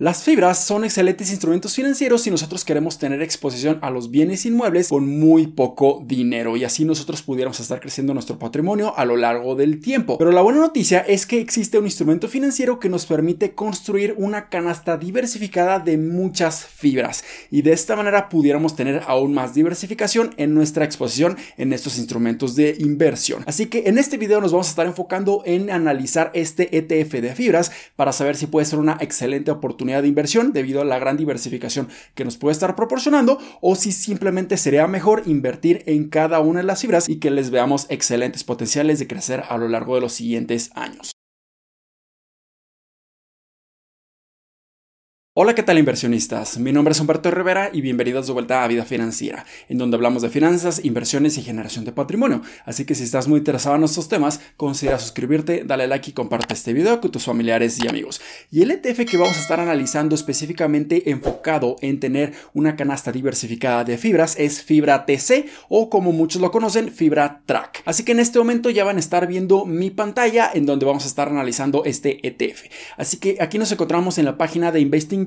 Las fibras son excelentes instrumentos financieros si nosotros queremos tener exposición a los bienes inmuebles con muy poco dinero y así nosotros pudiéramos estar creciendo nuestro patrimonio a lo largo del tiempo. Pero la buena noticia es que existe un instrumento financiero que nos permite construir una canasta diversificada de muchas fibras y de esta manera pudiéramos tener aún más diversificación en nuestra exposición en estos instrumentos de inversión. Así que en este video nos vamos a estar enfocando en analizar este ETF de fibras para saber si puede ser una excelente oportunidad de inversión debido a la gran diversificación que nos puede estar proporcionando o si simplemente sería mejor invertir en cada una de las fibras y que les veamos excelentes potenciales de crecer a lo largo de los siguientes años. Hola, ¿qué tal inversionistas? Mi nombre es Humberto Rivera y bienvenidos de vuelta a Vida Financiera, en donde hablamos de finanzas, inversiones y generación de patrimonio. Así que si estás muy interesado en estos temas, considera suscribirte, dale like y comparte este video con tus familiares y amigos. Y el ETF que vamos a estar analizando específicamente enfocado en tener una canasta diversificada de fibras es Fibra TC o como muchos lo conocen, Fibra Track. Así que en este momento ya van a estar viendo mi pantalla en donde vamos a estar analizando este ETF. Así que aquí nos encontramos en la página de Investing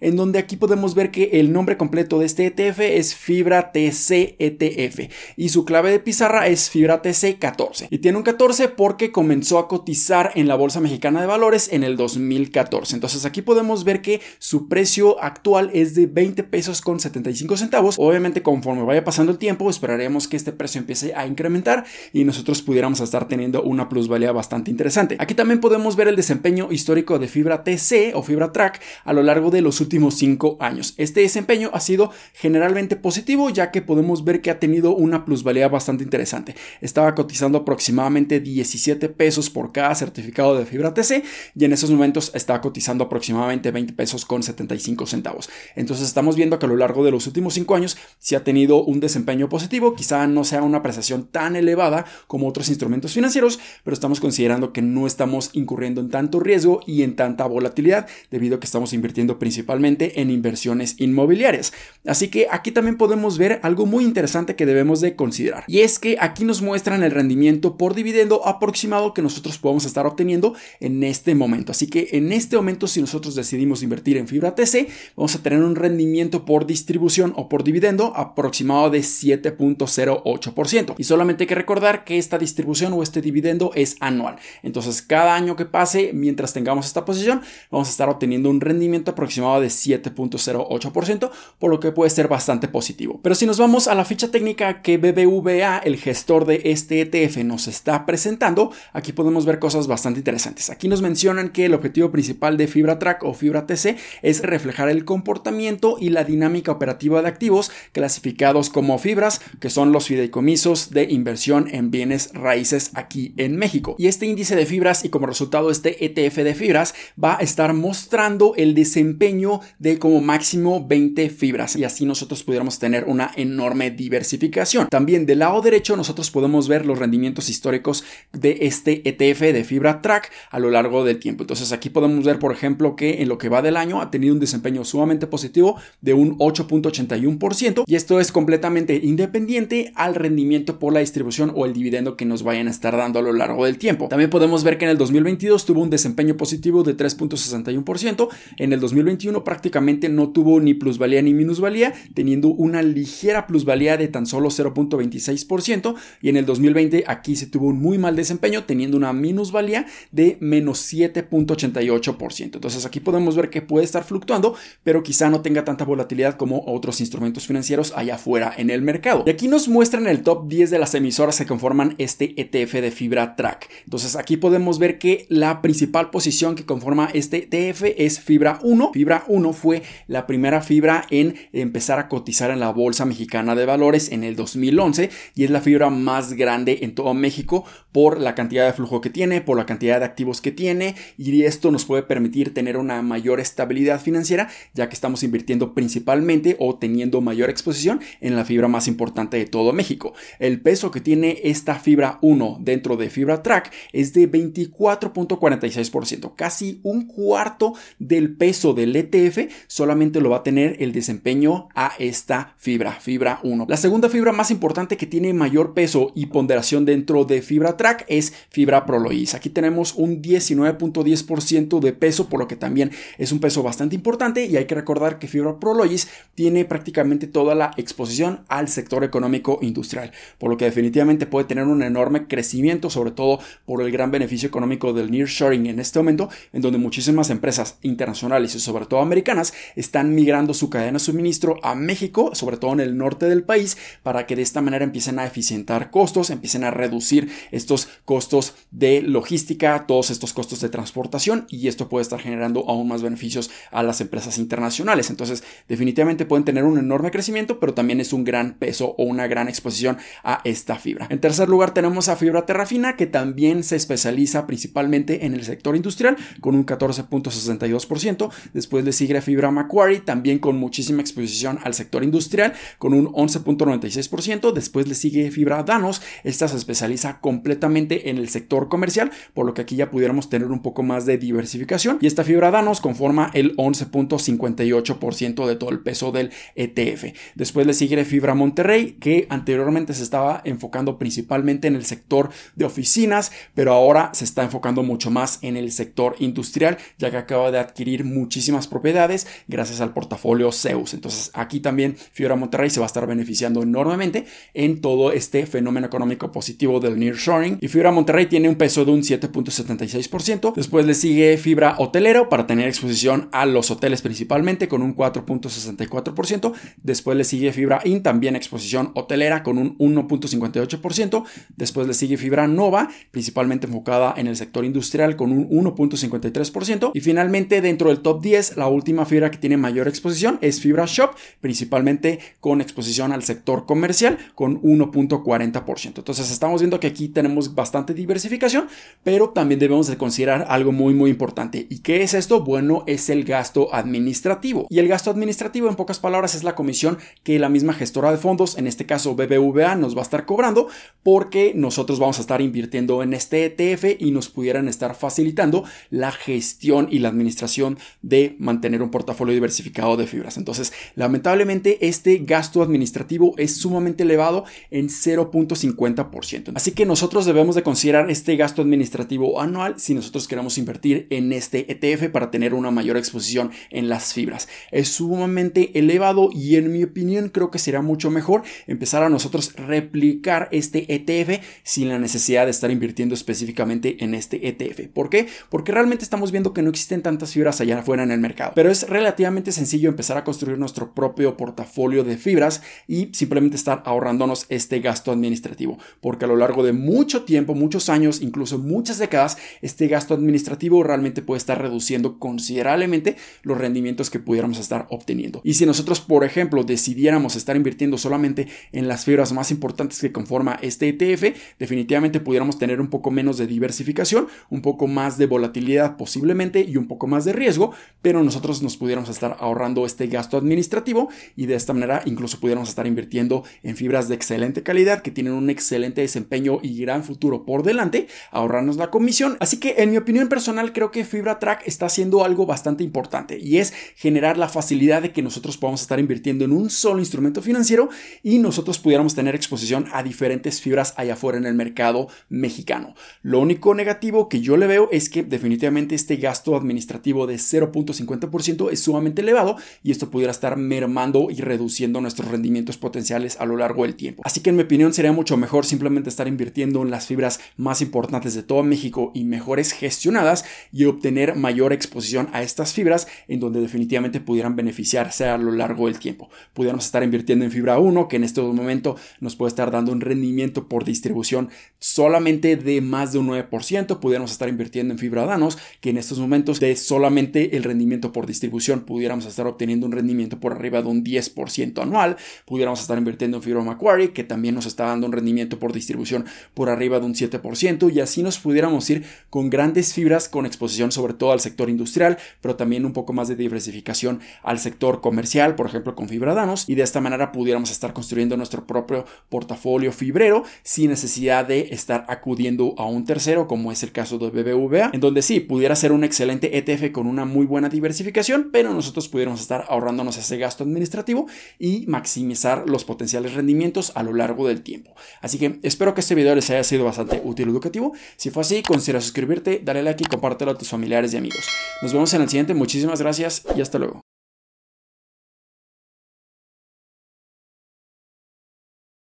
en donde aquí podemos ver que el nombre completo de este ETF es Fibra TC ETF y su clave de pizarra es Fibra TC 14. Y tiene un 14 porque comenzó a cotizar en la Bolsa Mexicana de Valores en el 2014. Entonces aquí podemos ver que su precio actual es de 20 pesos con 75 centavos. Obviamente conforme vaya pasando el tiempo esperaremos que este precio empiece a incrementar y nosotros pudiéramos estar teniendo una plusvalía bastante interesante. Aquí también podemos ver el desempeño histórico de Fibra TC o Fibra Track a lo largo de los últimos cinco años. Este desempeño ha sido generalmente positivo ya que podemos ver que ha tenido una plusvalía bastante interesante. Estaba cotizando aproximadamente 17 pesos por cada certificado de fibra TC y en esos momentos estaba cotizando aproximadamente 20 pesos con 75 centavos. Entonces estamos viendo que a lo largo de los últimos cinco años sí ha tenido un desempeño positivo, quizá no sea una apreciación tan elevada como otros instrumentos financieros, pero estamos considerando que no estamos incurriendo en tanto riesgo y en tanta volatilidad debido a que estamos invirtiendo principalmente en inversiones inmobiliarias. Así que aquí también podemos ver algo muy interesante que debemos de considerar. Y es que aquí nos muestran el rendimiento por dividendo aproximado que nosotros podemos estar obteniendo en este momento. Así que en este momento si nosotros decidimos invertir en fibra TC, vamos a tener un rendimiento por distribución o por dividendo aproximado de 7.08%. Y solamente hay que recordar que esta distribución o este dividendo es anual. Entonces cada año que pase mientras tengamos esta posición, vamos a estar obteniendo un rendimiento aproximado de 7.08%, por lo que puede ser bastante positivo. Pero si nos vamos a la ficha técnica que BBVA, el gestor de este ETF, nos está presentando, aquí podemos ver cosas bastante interesantes. Aquí nos mencionan que el objetivo principal de Fibra Track o Fibra TC es reflejar el comportamiento y la dinámica operativa de activos clasificados como fibras, que son los fideicomisos de inversión en bienes raíces aquí en México. Y este índice de fibras y como resultado este ETF de fibras va a estar mostrando el desempeño de como máximo 20 fibras y así nosotros pudiéramos tener una enorme diversificación. También del lado derecho nosotros podemos ver los rendimientos históricos de este ETF de fibra track a lo largo del tiempo. Entonces aquí podemos ver por ejemplo que en lo que va del año ha tenido un desempeño sumamente positivo de un 8.81% y esto es completamente independiente al rendimiento por la distribución o el dividendo que nos vayan a estar dando a lo largo del tiempo. También podemos ver que en el 2022 tuvo un desempeño positivo de 3.61%, en el 2021 prácticamente no tuvo ni plusvalía ni minusvalía, teniendo una ligera plusvalía de tan solo 0.26% y en el 2020 aquí se tuvo un muy mal desempeño teniendo una minusvalía de menos 7.88%. Entonces aquí podemos ver que puede estar fluctuando, pero quizá no tenga tanta volatilidad como otros instrumentos financieros allá afuera en el mercado. Y aquí nos muestran el top 10 de las emisoras que conforman este ETF de fibra track. Entonces aquí podemos ver que la principal posición que conforma este ETF es fibra 1. Fibra 1 fue la primera fibra en empezar a cotizar en la Bolsa Mexicana de Valores en el 2011 y es la fibra más grande en todo México por la cantidad de flujo que tiene, por la cantidad de activos que tiene y esto nos puede permitir tener una mayor estabilidad financiera ya que estamos invirtiendo principalmente o teniendo mayor exposición en la fibra más importante de todo México. El peso que tiene esta fibra 1 dentro de fibra track es de 24.46%, casi un cuarto del peso del ETF solamente lo va a tener el desempeño a esta fibra, fibra 1. La segunda fibra más importante que tiene mayor peso y ponderación dentro de fibra track es fibra Prolois. Aquí tenemos un 19.10% de peso, por lo que también es un peso bastante importante y hay que recordar que fibra Prolois tiene prácticamente toda la exposición al sector económico industrial, por lo que definitivamente puede tener un enorme crecimiento, sobre todo por el gran beneficio económico del nearshoring en este momento, en donde muchísimas empresas internacionales y sobre todo americanas están migrando su cadena de suministro a México, sobre todo en el norte del país, para que de esta manera empiecen a eficientar costos, empiecen a reducir estos costos de logística, todos estos costos de transportación y esto puede estar generando aún más beneficios a las empresas internacionales. Entonces, definitivamente pueden tener un enorme crecimiento, pero también es un gran peso o una gran exposición a esta fibra. En tercer lugar, tenemos a fibra terrafina, que también se especializa principalmente en el sector industrial, con un 14.62%. Después le sigue fibra Macquarie, también con muchísima exposición al sector industrial, con un 11.96%. Después le sigue fibra Danos, esta se especializa completamente en el sector comercial, por lo que aquí ya pudiéramos tener un poco más de diversificación. Y esta fibra Danos conforma el 11.58% de todo el peso del ETF. Después le sigue fibra Monterrey, que anteriormente se estaba enfocando principalmente en el sector de oficinas, pero ahora se está enfocando mucho más en el sector industrial, ya que acaba de adquirir muchísimas propiedades gracias al portafolio Zeus. Entonces aquí también Fibra Monterrey se va a estar beneficiando enormemente en todo este fenómeno económico positivo del nearshoring. Y Fibra Monterrey tiene un peso de un 7.76%. Después le sigue Fibra Hotelero para tener exposición a los hoteles principalmente con un 4.64%. Después le sigue Fibra In, también exposición hotelera con un 1.58%. Después le sigue Fibra Nova, principalmente enfocada en el sector industrial con un 1.53%. Y finalmente dentro del top 10, la última fibra que tiene mayor exposición es Fibra Shop, principalmente con exposición al sector comercial con 1.40%. Entonces estamos viendo que aquí tenemos bastante diversificación, pero también debemos de considerar algo muy muy importante. ¿Y qué es esto? Bueno, es el gasto administrativo. Y el gasto administrativo en pocas palabras es la comisión que la misma gestora de fondos, en este caso BBVA, nos va a estar cobrando porque nosotros vamos a estar invirtiendo en este ETF y nos pudieran estar facilitando la gestión y la administración de mantener un portafolio diversificado de fibras. Entonces, lamentablemente, este gasto administrativo es sumamente elevado en 0.50%. Así que nosotros debemos de considerar este gasto administrativo anual si nosotros queremos invertir en este ETF para tener una mayor exposición en las fibras. Es sumamente elevado y en mi opinión creo que será mucho mejor empezar a nosotros replicar este ETF sin la necesidad de estar invirtiendo específicamente en este ETF. ¿Por qué? Porque realmente estamos viendo que no existen tantas fibras allá afuera en el mercado. Pero es relativamente sencillo empezar a construir nuestro propio portafolio de fibras y simplemente estar ahorrándonos este gasto administrativo. Porque a lo largo de mucho tiempo, muchos años, incluso muchas décadas, este gasto administrativo realmente puede estar reduciendo considerablemente los rendimientos que pudiéramos estar obteniendo. Y si nosotros, por ejemplo, decidiéramos estar invirtiendo solamente en las fibras más importantes que conforma este ETF, definitivamente pudiéramos tener un poco menos de diversificación, un poco más de volatilidad posiblemente y un poco más de riesgo, pero nosotros nos pudiéramos estar ahorrando este gasto administrativo y de esta manera incluso pudiéramos estar invirtiendo en fibras de excelente calidad que tienen un excelente desempeño y gran futuro por delante, ahorrarnos la comisión. Así que en mi opinión personal creo que Fibra Track está haciendo algo bastante importante y es generar la facilidad de que nosotros podamos estar invirtiendo en un solo instrumento financiero y nosotros pudiéramos tener exposición a diferentes fibras allá afuera en el mercado mexicano. Lo único negativo que yo le veo es que definitivamente este gasto administrativo de 0.50% es sumamente elevado y esto pudiera estar mermando y reduciendo nuestros rendimientos potenciales a lo largo del tiempo. Así que en mi opinión sería mucho mejor simplemente estar invirtiendo en las fibras más importantes de todo México y mejores gestionadas y obtener mayor exposición a estas fibras en donde definitivamente pudieran beneficiarse a lo largo del tiempo. Pudiéramos estar invirtiendo en fibra 1 que en este momento nos puede estar dando un rendimiento por distribución solamente de más de un 9%. Pudiéramos estar invirtiendo en fibra danos que en estos momentos de solamente el rendimiento por distribución. Pudiéramos estar obteniendo un rendimiento por arriba de un 10% anual. Pudiéramos estar invirtiendo en fibra Macquarie que también nos está dando un rendimiento por distribución por arriba de un 7% y así nos pudiéramos ir con grandes fibras con exposición sobre todo al sector industrial, pero también un poco más de diversificación al sector comercial, por ejemplo con fibra danos. Y de esta manera pudiéramos estar construyendo nuestro propio portafolio fibrero sin necesidad de estar acudiendo a un tercero como es el caso de BBVA, en donde sí pudiera ser un excelente ETF con una muy buena diversificación, pero nosotros pudiéramos estar ahorrándonos ese gasto administrativo y maximizar los potenciales rendimientos a lo largo del tiempo. Así que espero que este video les haya sido bastante útil y educativo. Si fue así, considera suscribirte, dale like y compártelo a tus familiares y amigos. Nos vemos en el siguiente, muchísimas gracias y hasta luego.